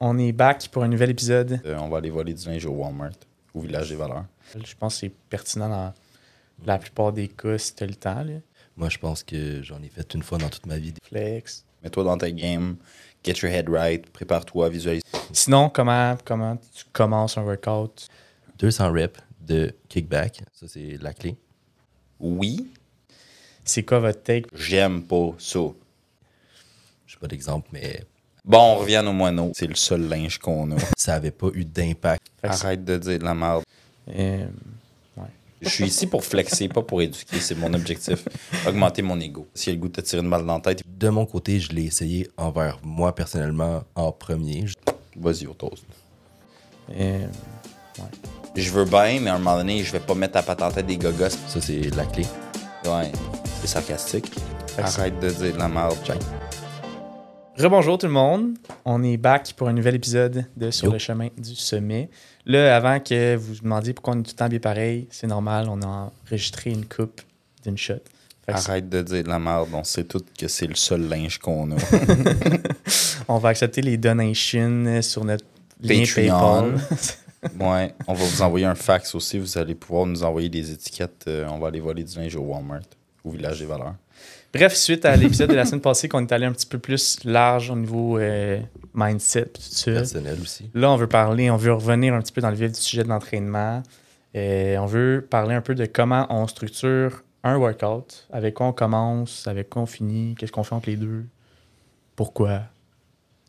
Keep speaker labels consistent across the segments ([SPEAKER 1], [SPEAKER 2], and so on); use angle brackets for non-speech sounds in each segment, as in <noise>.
[SPEAKER 1] On est back pour un nouvel épisode.
[SPEAKER 2] Euh, on va aller voler du linge au Walmart, au village des valeurs.
[SPEAKER 1] Je pense que c'est pertinent dans la plupart des cas si tu as le temps. là.
[SPEAKER 3] Moi, je pense que j'en ai fait une fois dans toute ma vie.
[SPEAKER 1] Flex.
[SPEAKER 2] Mets-toi dans ta game, get your head right, prépare-toi, visualise.
[SPEAKER 1] Sinon, comment, comment tu commences un workout?
[SPEAKER 3] 200 reps de kickback, ça c'est la clé.
[SPEAKER 2] Oui,
[SPEAKER 1] C'est quoi votre take?
[SPEAKER 2] j'aime pas ça.
[SPEAKER 3] Je sais pas d'exemple, mais
[SPEAKER 2] Bon, on revient à nos moineaux. C'est le seul linge qu'on a. <laughs>
[SPEAKER 3] ça avait pas eu d'impact.
[SPEAKER 2] Arrête de dire de la merde.
[SPEAKER 1] Euh,
[SPEAKER 2] Je suis ici pour flexer, pas pour éduquer. C'est mon objectif. Augmenter mon ego. S'il y a le goût de te tirer une balle dans la tête,
[SPEAKER 3] De mon côté, je l'ai essayé envers moi personnellement en premier. Je-
[SPEAKER 2] vas-y au toast.
[SPEAKER 1] euh,
[SPEAKER 2] Je veux bien, mais à un moment donné, je vais pas mettre à patte en tête des gogos.
[SPEAKER 3] Ça c'est la clé.
[SPEAKER 2] Ouais, c'est sarcastique. Arrête de dire de la merde, Jack.
[SPEAKER 1] Rebonjour tout le monde. On est back pour un nouvel épisode de Sur
[SPEAKER 3] Yo.
[SPEAKER 1] le chemin du sommet. Là, avant que vous vous demandiez pourquoi on est tout le temps bien pareil, c'est normal, on a enregistré une coupe d'une shot. Fait que
[SPEAKER 2] Arrête de dire de la merde. On sait tous que c'est le seul linge qu'on a. <laughs>
[SPEAKER 1] on va accepter les donations sur notre lien
[SPEAKER 2] Patreon.
[SPEAKER 1] PayPal. <laughs>
[SPEAKER 2] Ouais, on va vous envoyer un fax aussi. Vous allez pouvoir nous envoyer des étiquettes. Euh, on va aller voler du linge au Walmart, au village des valeurs.
[SPEAKER 1] Bref, suite à l'épisode de la semaine passée, qu'on est allé un petit peu plus large au niveau euh, mindset, tout ça.
[SPEAKER 3] Personnel aussi.
[SPEAKER 1] Là, on veut parler, on veut revenir un petit peu dans le vif du sujet de l'entraînement. Euh, on veut parler un peu de comment on structure un workout, avec quoi on commence, avec quoi on finit, qu'est-ce qu'on fait entre les deux, pourquoi.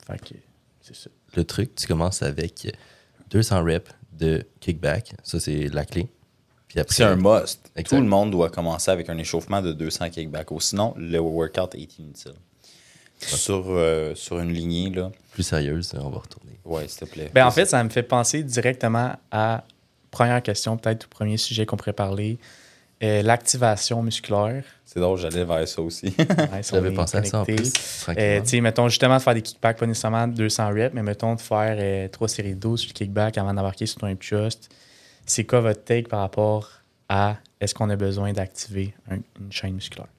[SPEAKER 1] Fait que c'est ça.
[SPEAKER 3] Le truc, tu commences avec 200 reps de kickback, ça c'est la clé. Puis après,
[SPEAKER 2] C'est un must.
[SPEAKER 3] Exact.
[SPEAKER 2] Tout le monde doit commencer avec un échauffement de 200 kickbacks. Ou sinon, le workout est inutile. Sur, euh, sur une lignée, là.
[SPEAKER 3] plus sérieuse, on va retourner.
[SPEAKER 2] Ouais, s'il te plaît.
[SPEAKER 1] Ben, en fait, ça me fait penser directement à première question, peut-être au premier sujet qu'on pourrait parler, euh, l'activation musculaire.
[SPEAKER 2] C'est drôle, j'allais vers ça aussi.
[SPEAKER 1] Ouais, <laughs>
[SPEAKER 3] J'avais pensé à ça en plus.
[SPEAKER 1] Euh,
[SPEAKER 3] tranquillement.
[SPEAKER 1] tu sais, mettons justement de faire des kickbacks, pas nécessairement 200 reps, mais mettons de faire euh, 3 séries de 12 sur le kickback avant d'embarquer sur ton hip thrust. C'est quoi votre take par rapport à est-ce qu'on a besoin d'activer un- une chaîne musculaire?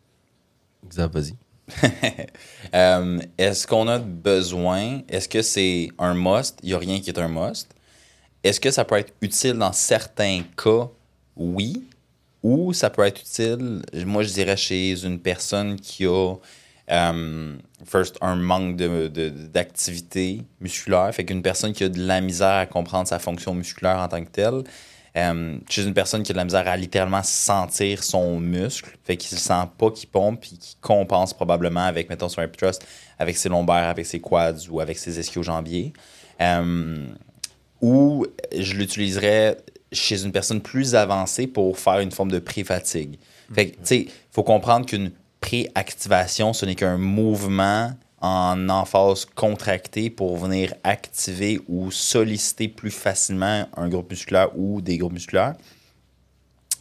[SPEAKER 3] Xav, vas-y. <laughs>
[SPEAKER 2] Euh, est-ce qu'on a besoin? Est-ce que c'est un must? Il n'y a rien qui est un must. Est-ce que ça peut être utile dans certains cas? Oui. Ou ça peut être utile, moi je dirais, chez une personne qui a euh, first un manque de- de- d'activité musculaire. Fait qu'une personne qui a de la misère à comprendre sa fonction musculaire en tant que telle. Euh, chez une personne qui a de la misère à littéralement sentir son muscle, fait qu'il ne sent pas qu'il pompe, puis qu'il compense probablement avec, mettons, son hip thrust, avec ses lombaires, avec ses quads ou avec ses ischio-jambiers. Euh, ou je l'utiliserais chez une personne plus avancée pour faire une forme de pré-fatigue. Fait que, tu sais, il faut comprendre qu'une pré-activation, ce n'est qu'un mouvement en emphase contractée pour venir activer ou solliciter plus facilement un groupe musculaire ou des groupes musculaires.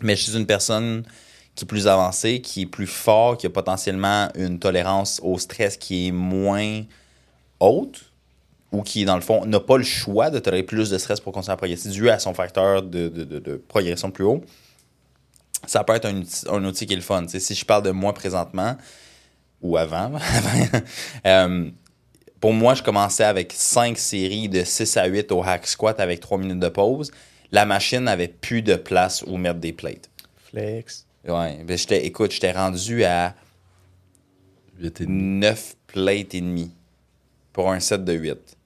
[SPEAKER 2] Mais chez une personne qui est plus avancée, qui est plus fort, qui a potentiellement une tolérance au stress qui est moins haute, ou qui, dans le fond, n'a pas le choix de tolérer plus de stress pour continuer à progresser dû à son facteur de, de- progression plus haut, ça peut être un, outil- qui est le fun. Si je parle de moi présentement, ou avant, <laughs> euh, pour moi, je commençais avec 5 séries de 6 à 8 au hack squat avec 3 minutes de pause. La machine n'avait plus de place où mettre des plates.
[SPEAKER 1] Flex.
[SPEAKER 2] Ouais, ben j'étais, écoute, j'étais rendu à
[SPEAKER 3] Huit et
[SPEAKER 2] 9 plates et demi pour un set de 8.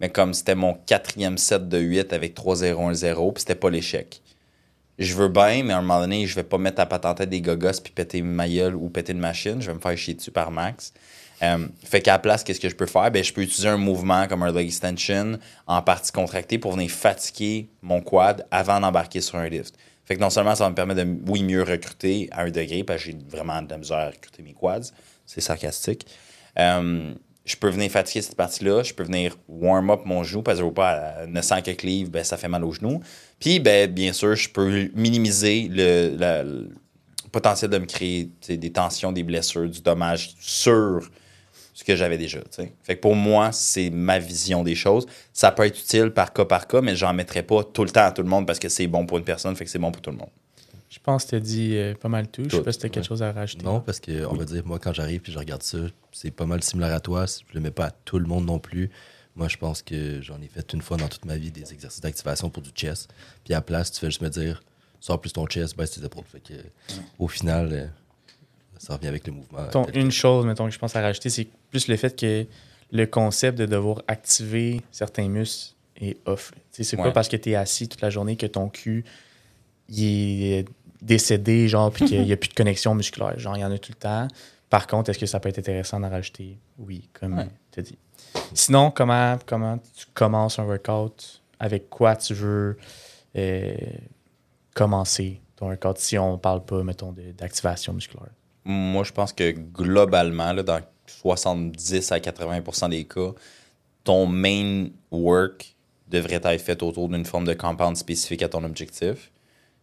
[SPEAKER 2] Mais comme c'était mon quatrième set de 8 avec 3-0-1-0, puis c'était pas l'échec. Je veux bien, mais à un moment donné, je vais pas mettre à patenter des gogos puis péter ma gueule ou péter une machine. Je vais me faire chier dessus par max. Euh, fait qu'à la place, qu'est-ce que je peux faire? Ben, je peux utiliser un mouvement comme un leg extension en partie contractée pour venir fatiguer mon quad avant d'embarquer sur un lift. Fait que non seulement ça va me permettre de, oui, mieux recruter à un degré, parce que j'ai vraiment de la misère à recruter mes quads. C'est sarcastique. Euh, je peux venir fatiguer cette partie-là. Je peux venir warm up mon genou parce que pas à 900 quelques livres, ben, ça fait mal au genou. Puis, ben, bien sûr, je peux minimiser le, potentiel de me créer des tensions, des blessures, du dommage sur ce que j'avais déjà. Fait que pour moi, c'est ma vision des choses. Ça peut être utile par cas par cas, mais j'en mettrai pas tout le temps à tout le monde parce que c'est bon pour une personne, c'est bon pour tout le monde.
[SPEAKER 1] Je pense que tu as dit euh, pas mal tout. Je sais
[SPEAKER 2] Tout,
[SPEAKER 1] pas si tu as quelque
[SPEAKER 3] ouais.
[SPEAKER 1] chose à rajouter.
[SPEAKER 3] Non, parce que on va dire, moi, quand j'arrive puis je regarde ça, c'est pas mal similaire à toi. Je le mets pas à tout le monde non plus. Moi, je pense que j'en ai fait une fois dans toute ma vie des exercices d'activation pour du chest. Puis à la place, tu fais juste me dire, sors plus ton chest, baisse tes épaules. Fait que, au final, euh, ça revient avec le mouvement.
[SPEAKER 1] Mettons, une chose, mettons, que je pense à rajouter, c'est plus le fait que le concept de devoir activer certains muscles est off. C'est
[SPEAKER 2] Ouais.
[SPEAKER 1] pas parce que tu es assis toute la journée que ton cul il est décédé, genre, puis qu'il n'y a plus de connexion musculaire. Genre, il y en a tout le temps. Par contre, est-ce que ça peut être intéressant d'en rajouter? Oui, comme
[SPEAKER 2] Ouais.
[SPEAKER 1] tu as dit. Sinon, comment, comment tu commences un workout? Avec quoi tu veux euh, commencer ton workout si on parle pas, mettons, d'activation musculaire?
[SPEAKER 2] Moi, je pense que globalement, là, dans 70 à 80% des cas, ton main work devrait être fait autour d'une forme de compound spécifique à ton objectif.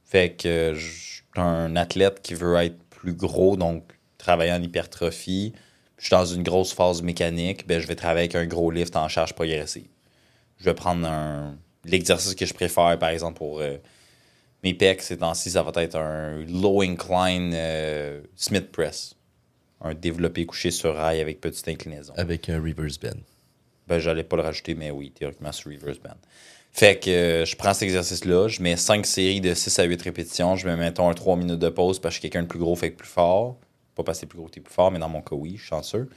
[SPEAKER 2] Fait que je suis un athlète qui veut être plus gros, donc travailler en hypertrophie. Je suis dans une grosse phase mécanique, ben, je vais travailler avec un gros lift en charge progressive. Je vais prendre un l'exercice que je préfère, par exemple, pour euh, mes pecs, ces temps-ci, ça va être un low incline euh, Smith press. Un développé couché sur rail avec petite inclinaison.
[SPEAKER 3] Avec un reverse bend.
[SPEAKER 2] Ben, j'allais pas le rajouter, mais oui, théoriquement, sur reverse band. Fait que euh, je prends cet exercice-là, je mets 5 séries de 6 à 8 répétitions, je mets, mettons, un 3 minutes de pause parce que quelqu'un de plus gros fait que plus fort. Pas parce que c'est plus gros t'es plus fort, mais dans mon cas, oui, je suis chanceux.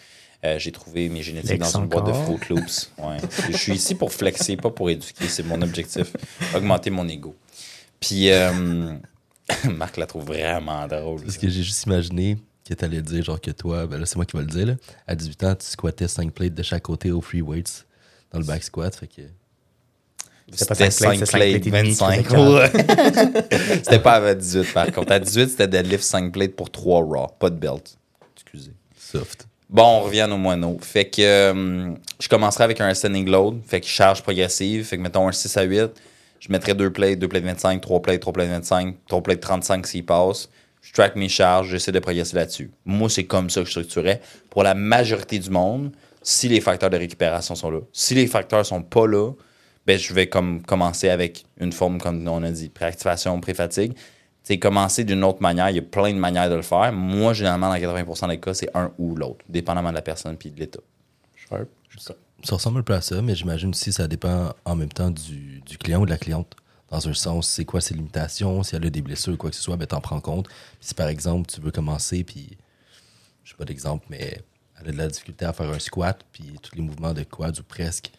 [SPEAKER 2] Euh, j'ai trouvé mes génétiques dans une boîte de. Fruit Loops. <laughs> Ouais. je suis ici pour flexer, pas pour éduquer. C'est mon objectif. Augmenter mon ego. Puis, euh, <laughs> Marc la trouve vraiment drôle.
[SPEAKER 3] Parce que j'ai juste imaginé que t'allais dire, genre que toi, ben là, c'est moi qui vais le dire, là. À 18 ans, tu squattais 5 plates de chaque côté au free weights dans le back squat. Fait que.
[SPEAKER 1] C'était pas
[SPEAKER 2] C'était
[SPEAKER 1] cinq
[SPEAKER 2] 5
[SPEAKER 1] plates,
[SPEAKER 2] plates,
[SPEAKER 1] c'était cinq plates et demi,
[SPEAKER 2] 25.
[SPEAKER 1] tu faisais
[SPEAKER 2] Ouais. <laughs> C'était pas à 18 par contre. À 18, c'était deadlift 5 plates pour 3 raw, pas de belt. Excusez.
[SPEAKER 3] Soft.
[SPEAKER 2] Bon, on revient aux moineaux. Fait que euh, je commencerai avec un ascending load, fait que charge progressive, fait que mettons un 6 à 8, je mettrai 2 plates, 2 plates 25, 3 plates, 3 plates 25, 3 plates 35 s'il passe. Je track mes charges, j'essaie de progresser là-dessus. Moi, c'est comme ça que je structurais. Pour la majorité du monde, si les facteurs de récupération sont là. Si les facteurs sont pas là, ben, je vais comme commencer avec une forme, comme on a dit, préactivation, pré-fatigue. C'est commencer d'une autre manière. Il y a plein de manières de le faire. Moi, généralement, dans 80% des cas, c'est un ou l'autre, dépendamment de la personne puis de l'état.
[SPEAKER 3] Ça ressemble un peu à ça, mais j'imagine aussi que ça dépend en même temps du, du client ou de la cliente. Dans un sens, c'est quoi ses limitations, si elle a des blessures ou quoi que ce soit, ben t'en prends compte. Puis si par exemple, tu veux commencer, puis je sais pas d'exemple, mais elle a de la difficulté à faire un squat, puis tous les mouvements de quads ou presque,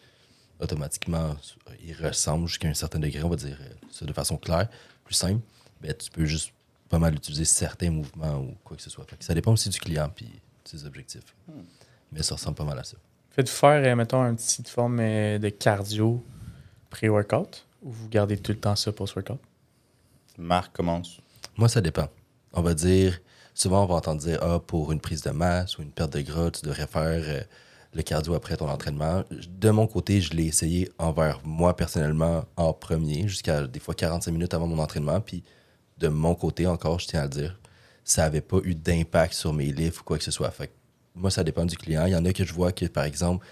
[SPEAKER 3] automatiquement, ils ressemblent jusqu'à un certain degré, on va dire ça de façon claire, plus simple, ben tu peux juste pas mal utiliser certains mouvements ou quoi que ce soit. Fait que ça dépend aussi du client puis de ses objectifs. Mais ça ressemble pas mal à ça.
[SPEAKER 1] Faites-vous faire, euh, mettons, une petite forme euh, de cardio pré-workout? Ou vous gardez tout le temps ça post-workout?
[SPEAKER 2] Marc commence.
[SPEAKER 3] Moi, ça dépend. On va dire, souvent, on va entendre dire, ah, pour une prise de masse ou une perte de gras, tu devrais faire euh, le cardio après ton entraînement. De mon côté, je l'ai essayé envers moi personnellement en premier, jusqu'à des fois 45 minutes avant mon entraînement. Puis de mon côté, encore, je tiens à le dire, ça n'avait pas eu d'impact sur mes livres ou quoi que ce soit. Fait que moi, ça dépend du client. Il y en a que je vois que, par exemple,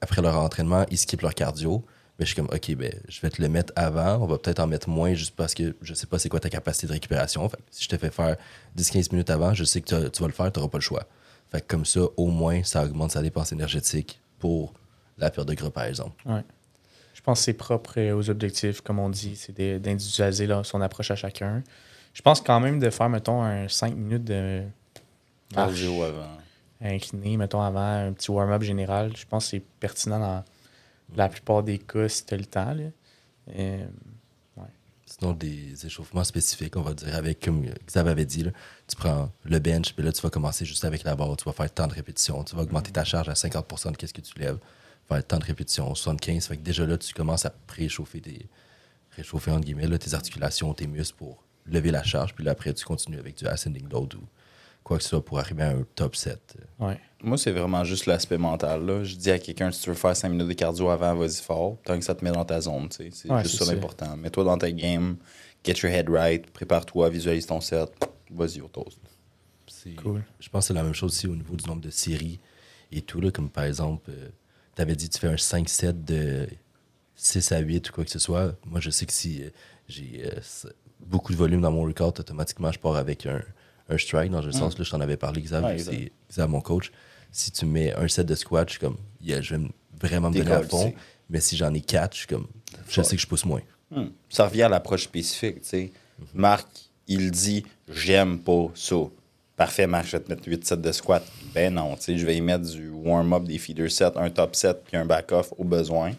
[SPEAKER 3] après leur entraînement, ils skippent leur cardio. Mais je suis comme, OK, ben, je vais te le mettre avant. On va peut-être en mettre moins juste parce que je sais pas c'est quoi ta capacité de récupération. Fait que si je te fais faire 10-15 minutes avant, je sais que tu, vas le faire, tu n'auras pas le choix. Fait que comme ça, au moins, ça augmente sa dépense énergétique pour la perte de gras, par exemple.
[SPEAKER 1] Ouais. Je pense que c'est propre aux objectifs, comme on dit, c'est d'individualiser là, son approche à chacun. Je pense quand même de faire, mettons, un 5 minutes de marche
[SPEAKER 2] Cardio avant.
[SPEAKER 1] incliné, mettons, avant un petit warm-up général. Je pense que c'est pertinent dans la plupart des cas si tu as le temps. là. Euh,
[SPEAKER 3] Sinon, des échauffements spécifiques, on va dire, avec, comme Xav avait dit, là, tu prends le bench, puis là, tu vas commencer juste avec la barre, tu vas faire tant de répétitions, tu vas augmenter ta charge à 50% de qu'est-ce que tu lèves, faire tant de répétitions, 75. Fait que déjà là, tu commences à préchauffer tes, réchauffer, entre guillemets, là, tes articulations, tes muscles pour lever la charge, puis là, après, tu continues avec du ascending load ou quoi que ce soit pour arriver à un top 7.
[SPEAKER 1] ouais.
[SPEAKER 2] Moi, c'est vraiment juste l'aspect mental. Là. Je dis à quelqu'un, si tu veux faire 5 minutes de cardio avant, vas-y fort. Tant que ça te met dans ta zone. tu sais. C'est
[SPEAKER 1] Ouais,
[SPEAKER 2] juste ça l'important. Mets-toi dans ta game, get your head right, prépare-toi, visualise ton set. Vas-y au toast.
[SPEAKER 3] C'est-
[SPEAKER 1] Cool.
[SPEAKER 3] Je pense que c'est la même chose aussi au niveau du nombre de séries et tout. Là, comme par exemple, tu avais dit tu fais un 5-7 de 6 à 8 ou quoi que ce soit. Moi, je sais que si euh, j'ai euh, beaucoup de volume dans mon workout, automatiquement, je pars avec un, un strike. Dans le sens, là, je t'en avais parlé, Xav, c'est Xav, mon coach. Si tu mets un set de squat, je suis comme, yeah, je vais me vraiment me donner à fond. Mais si j'en ai quatre, je suis comme, je sais que je pousse moins.
[SPEAKER 2] Hmm. Ça revient à l'approche spécifique. tu sais. Marc, il dit J'aime pas ça. Parfait, Marc, je vais te mettre 8 sets de squat. Ben non, tu sais, je vais y mettre du warm-up, des feeder sets, un top set, puis un back-off au besoin.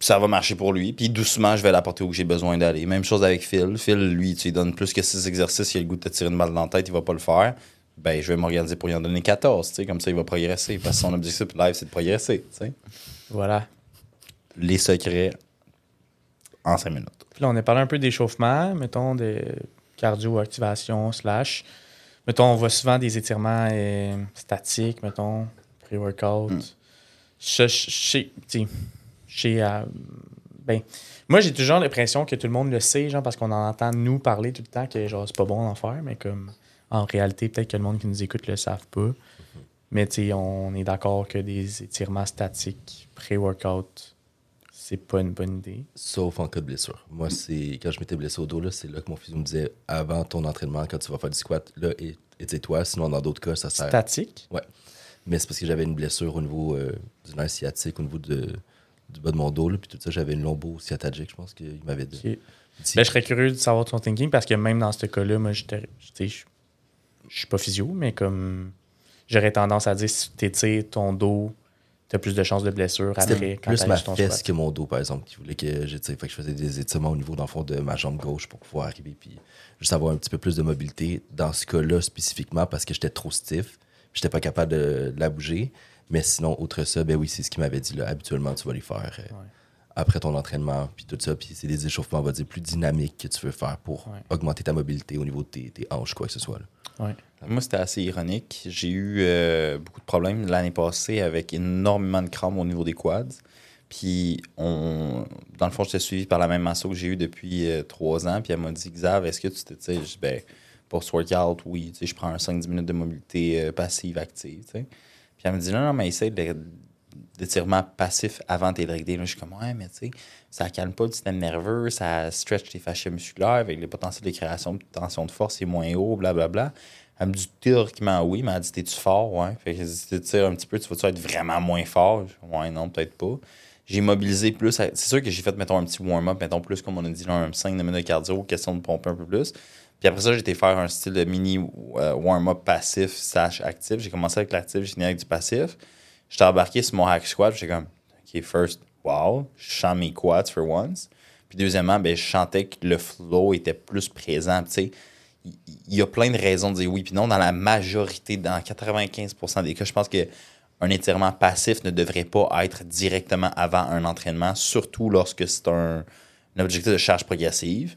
[SPEAKER 2] Ça va marcher pour lui. Puis doucement, je vais l'apporter où j'ai besoin d'aller. Même chose avec Phil. Phil, lui, tu lui donnes plus que 6 exercices, il a le goût de te tirer une balle dans la tête, il va pas le faire. Ben, je vais m'organiser pour lui en donner 14, tu sais, comme ça, il va progresser. Parce que son objectif live, c'est de progresser, tu sais.
[SPEAKER 1] Voilà.
[SPEAKER 2] Les secrets en 5 minutes.
[SPEAKER 1] Puis là, on a parlé un peu d'échauffement, mettons, de cardio-activation, slash. Mettons, on voit souvent des étirements euh, statiques, mettons, pré-workout.
[SPEAKER 2] Hmm.
[SPEAKER 1] Je- je- Chez. Chez. euh, ben, moi, j'ai toujours l'impression que tout le monde le sait, genre, parce qu'on en entend nous parler tout le temps que, genre, c'est pas bon d'en faire, mais comme, en réalité, peut-être que le monde qui nous écoute le savent pas. Mais, tu sais, on est d'accord que des étirements statiques pré-workout, c'est pas une bonne idée.
[SPEAKER 3] Sauf en cas de blessure. Moi, c'est quand je m'étais blessé au dos, là, c'est là que mon physio me disait avant ton entraînement, quand tu vas faire du squat, là, et- étire-toi. Sinon, dans d'autres cas, ça sert.
[SPEAKER 1] Statique?
[SPEAKER 3] Mais c'est parce que j'avais une blessure au niveau euh, du nerf sciatique, au niveau de, du bas de mon dos. là, puis tout ça, j'avais une lombo-sciatagique, je pense qu'il m'avait dit.
[SPEAKER 1] Ben, je serais curieux de savoir ton thinking parce que même dans ce cas-là, moi, je suis pas physio, mais comme j'aurais tendance à dire si tu étires ton dos, tu as plus de chances de blessure après quand
[SPEAKER 3] plus ma
[SPEAKER 1] ton
[SPEAKER 3] fesse
[SPEAKER 1] squat.
[SPEAKER 3] que mon dos, par exemple, qui voulait que j'étire. Fait que je faisais des étirements au niveau, dans le fond, de ma jambe gauche pour pouvoir arriver, puis juste avoir un petit peu plus de mobilité. Dans ce cas-là, spécifiquement, parce que j'étais trop stiff, j'étais pas capable de la bouger. Mais sinon, outre ça, ben oui, c'est ce qu'il m'avait dit. Là. Habituellement, tu vas les faire euh,
[SPEAKER 1] Ouais.
[SPEAKER 3] après ton entraînement, puis tout ça. Puis c'est des échauffements, on va dire, plus dynamiques que tu veux faire pour
[SPEAKER 1] Ouais.
[SPEAKER 3] augmenter ta mobilité au niveau de tes, tes hanches, quoi que ce soit. là.
[SPEAKER 1] Ouais.
[SPEAKER 2] Moi, c'était assez ironique. J'ai eu euh, beaucoup de problèmes l'année passée avec énormément de crampes au niveau des quads. Puis, on, dans le fond, j'étais suivi par la même masso que j'ai eu depuis euh, trois ans. Puis, elle m'a dit, Xav, est-ce que tu t'étires? Je dis, ben, pour ce workout, oui. Tu sais, je prends un 5-10 minutes de mobilité euh, passive, active. tu sais. Puis, elle me dit, non, non, mais essaye de- d'étirement passif avant tes leg. Là, je suis comme, ouais, mais tu sais, ça calme pas le système nerveux, ça stretch tes fascias musculaires avec les potentiels de création de tension de force est moins haut, blablabla. Elle me dit théoriquement oui, mais elle dit T'es-tu fort? Ouais. Fait que si tu tires un petit peu, tu vas-tu être vraiment moins fort? Ouais, non, peut-être pas. J'ai mobilisé plus. C'est sûr que j'ai fait, mettons, un petit warm-up, mettons plus, comme on a dit, là, un 5 minutes de cardio, question de pomper un peu plus. Puis après ça, j'ai été faire un style de mini euh, warm-up passif slash actif. J'ai commencé avec l'actif, j'ai fini avec du passif. J'étais embarqué sur mon hack squat, j'étais comme, OK, first, wow, je chante mes quads for once. Puis deuxièmement, ben, je sentais que le flow était plus présent. Tu sais, il y a plein de raisons de dire oui puis non. Dans la majorité, dans 95% des cas, je pense que un étirement passif ne devrait pas être directement avant un entraînement, surtout lorsque c'est un, objectif de charge progressive.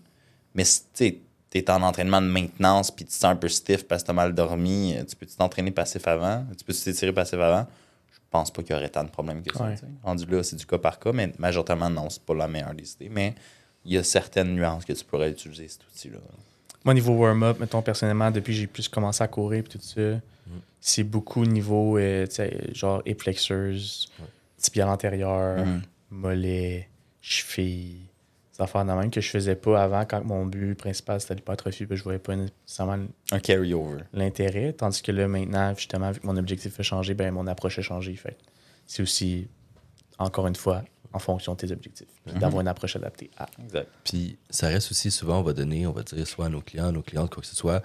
[SPEAKER 2] Mais si tu es en entraînement de maintenance puis tu te sens un peu stiff parce que tu as mal dormi, euh, tu peux t'entraîner passif avant, tu peux t'étirer passif avant? Je pense pas qu'il y aurait tant de problèmes que ça.
[SPEAKER 1] Ouais.
[SPEAKER 2] Rendu là, c'est du cas par cas, mais majoritairement, non, c'est pas la meilleure des idées. Mais il y a certaines nuances que tu pourrais utiliser cet outil-là.
[SPEAKER 1] Moi, niveau warm-up, mettons, personnellement, depuis que j'ai plus commencé à courir et tout ça,
[SPEAKER 3] Mm.
[SPEAKER 1] c'est beaucoup niveau, euh, genre, hip flexors, tibial antérieur,
[SPEAKER 2] Mhm.
[SPEAKER 1] mollet, cheville, affaires de même que je faisais pas avant quand mon but principal c'était l'hypertrophie, puis je voyais pas nécessairement
[SPEAKER 2] Un carry-over.
[SPEAKER 1] l'intérêt. Tandis que là, maintenant, justement, vu que mon objectif a changé, ben, mon approche a changé. Fait c'est aussi, encore une fois, en fonction de tes objectifs. puis D'avoir une approche adaptée à.
[SPEAKER 2] Exact.
[SPEAKER 3] Puis ça reste aussi souvent, on va donner, on va dire soit à nos clients, à nos clientes, quoi que ce soit,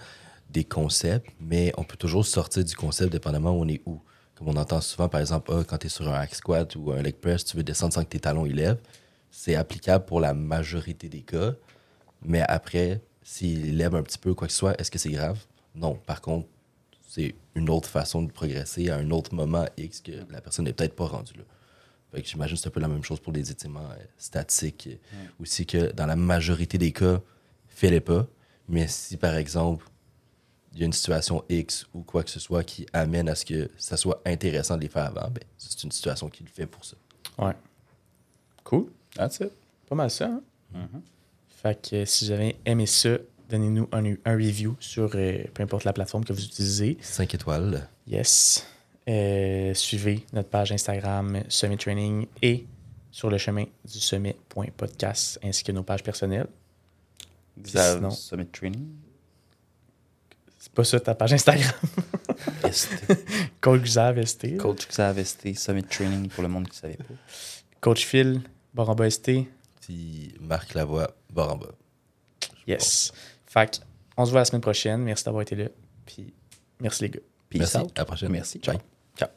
[SPEAKER 3] des concepts, mais on peut toujours sortir du concept dépendamment où on est où. Comme on entend souvent, par exemple, ah, quand tu es sur un hack squat ou un leg press, tu veux descendre sans que tes talons élèvent. C'est applicable pour la majorité des cas, mais après, s'il élève un petit peu, quoi que ce soit, est-ce que c'est grave? Non. Par contre, c'est une autre façon de progresser à un autre moment X que la personne n'est peut-être pas rendue là. Fait que j'imagine que c'est un peu la même chose pour les étirements euh, statiques. euh, Aussi que dans la majorité des cas, fais-les pas. Mais si par exemple, il y a une situation X ou quoi que ce soit qui amène à ce que ça soit intéressant de les faire avant, ben, c'est une situation qui le fait pour ça.
[SPEAKER 1] Ouais. Cool.
[SPEAKER 2] That's it.
[SPEAKER 1] Pas mal ça. Hein? Fait que si vous avez aimé ça, donnez-nous un, un review sur euh, peu importe la plateforme que vous utilisez.
[SPEAKER 3] 5 étoiles.
[SPEAKER 1] Yes. Euh, suivez notre page Instagram Summit Training et sur le chemin du summit.podcast ainsi que nos pages personnelles.
[SPEAKER 2] Xav
[SPEAKER 1] sinon-
[SPEAKER 2] Summit Training.
[SPEAKER 1] C'est pas ça ta page Instagram? <laughs>
[SPEAKER 2] ST.
[SPEAKER 1] Coach Xav ST.
[SPEAKER 2] Coach Xav ST, Summit Training pour le monde qui ne savait pas.
[SPEAKER 1] Coach Phil, Baramba ST.
[SPEAKER 3] Puis Marc Lavoie, bas.
[SPEAKER 1] Yes. Fait que, on se voit la semaine prochaine. Merci d'avoir été là. Puis merci les gars.
[SPEAKER 2] Peace
[SPEAKER 3] Merci.
[SPEAKER 2] out.
[SPEAKER 3] À la prochaine.
[SPEAKER 2] Merci.
[SPEAKER 3] Ciao.
[SPEAKER 2] Ciao.